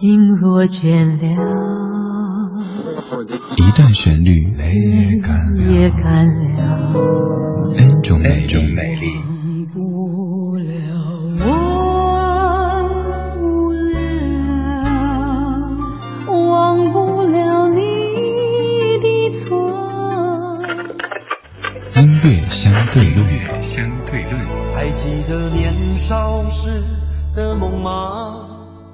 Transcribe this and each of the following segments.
心若倦了，一段旋律，泪也干了，N 种美丽。音乐相对论，相对论。还记得年少时的梦吗？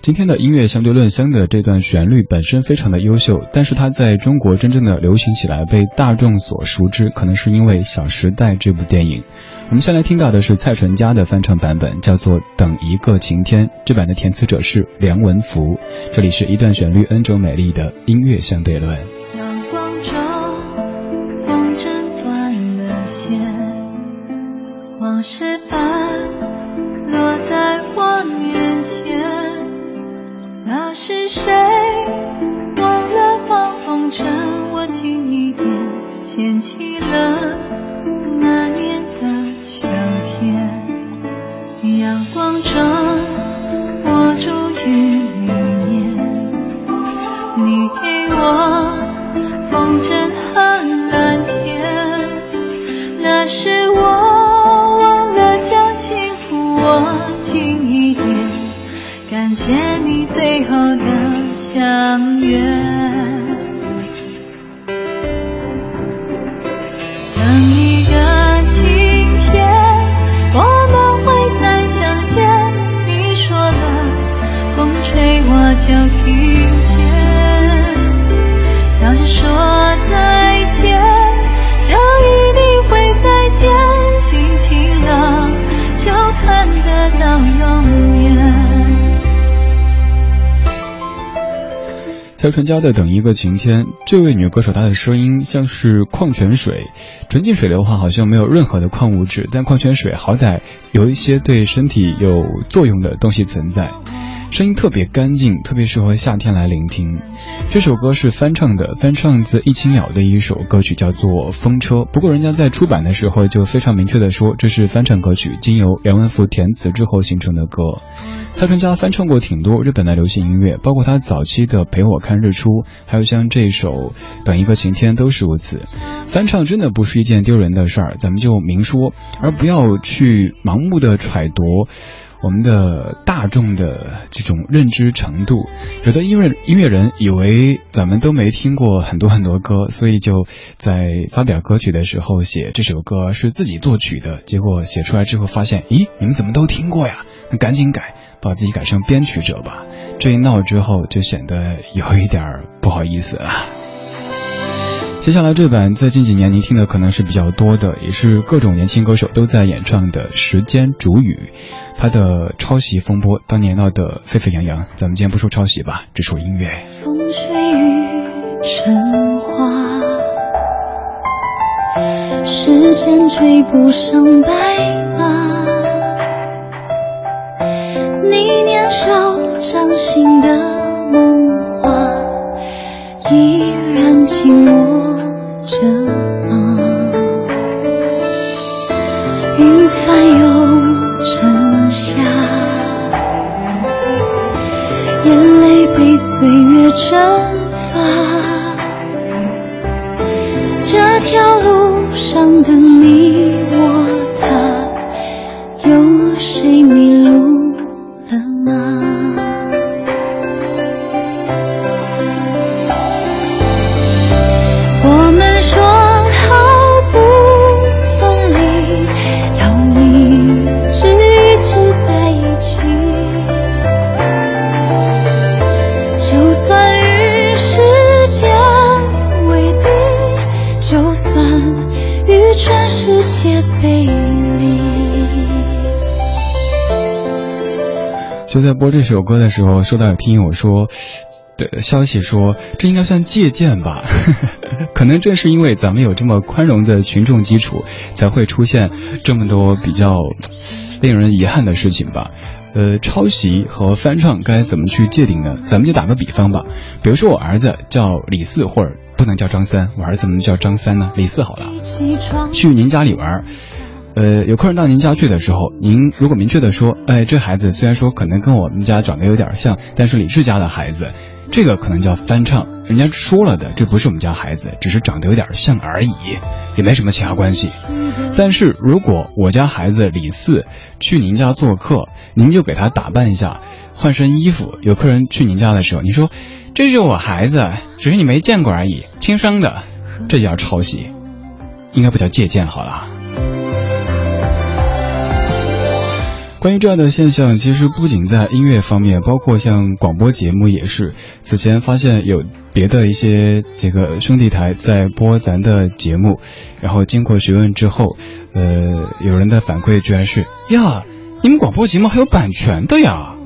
今天的音乐相对论香的这段旋律本身非常的优秀，但是它在中国真正的流行起来，被大众所熟知，可能是因为《小时代》这部电影。我们先来听到的是蔡淳佳的翻唱版本，叫做《等一个晴天》。这版的填词者是梁文福。这里是一段旋律 N 种美丽的音乐相对论。阳光中，风筝断了线，往事是谁忘了放风筝？我轻一点，牵起了感谢你最后的相约。蔡淳佳的《等一个晴天》，这位女歌手她的声音像是矿泉水，纯净水的话好像没有任何的矿物质，但矿泉水好歹有一些对身体有作用的东西存在。声音特别干净，特别适合夏天来聆听。这首歌是翻唱的，翻唱自易青鸟的一首歌曲，叫做《风车》。不过人家在出版的时候就非常明确的说，这是翻唱歌曲，经由梁文福填词之后形成的歌。蔡淳佳翻唱过挺多日本的流行音乐，包括他早期的《陪我看日出》，还有像这首《等一个晴天》都是如此。翻唱真的不是一件丢人的事儿，咱们就明说，而不要去盲目的揣度。我们的大众的这种认知程度，有的音乐音乐人以为咱们都没听过很多很多歌，所以就在发表歌曲的时候写这首歌是自己作曲的，结果写出来之后发现，咦，你们怎么都听过呀？赶紧改，把自己改成编曲者吧。这一闹之后，就显得有一点不好意思了。接下来这版在近几年您听的可能是比较多的，也是各种年轻歌手都在演唱的《时间煮雨》。他的抄袭风波当年闹得沸沸扬扬，咱们今天不说抄袭吧，只说音乐。风吹雨成花，时间追不上白心的梦话，依然紧握着吗？云翻涌。眼泪被岁月蒸发，这条路上的你就在播这首歌的时候，收到有听友说的消息说，这应该算借鉴吧？可能正是因为咱们有这么宽容的群众基础，才会出现这么多比较令人遗憾的事情吧。呃，抄袭和翻唱该怎么去界定呢？咱们就打个比方吧，比如说我儿子叫李四，或者不能叫张三，我儿子怎么叫张三呢？李四好了。去您家里玩，呃，有客人到您家去的时候，您如果明确的说，哎，这孩子虽然说可能跟我们家长得有点像，但是李氏家的孩子。这个可能叫翻唱，人家说了的，这不是我们家孩子，只是长得有点像而已，也没什么其他关系。但是如果我家孩子李四去您家做客，您就给他打扮一下，换身衣服，有客人去您家的时候，你说这是我孩子，只是你没见过而已，亲生的，这叫抄袭，应该不叫借鉴好了。关于这样的现象，其实不仅在音乐方面，包括像广播节目也是。此前发现有别的一些这个兄弟台在播咱的节目，然后经过询问之后，呃，有人的反馈居然是呀，你们广播节目还有版权的呀？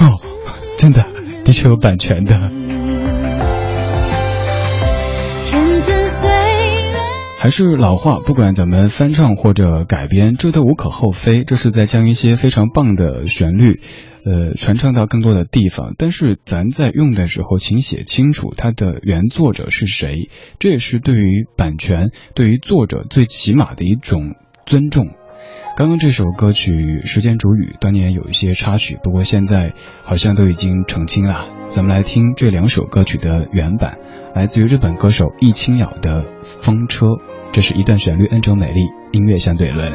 哦 真的，的确有版权的。还是老话，不管咱们翻唱或者改编，这都无可厚非。这是在将一些非常棒的旋律，呃，传唱到更多的地方。但是咱在用的时候，请写清楚它的原作者是谁，这也是对于版权、对于作者最起码的一种尊重。刚刚这首歌曲时间煮雨当年有一些插曲不过现在好像都已经澄清了。咱们来听这两首歌曲的原版来自于日本歌手易青鸟的风车这是一段旋律恩仇美丽音乐相对论。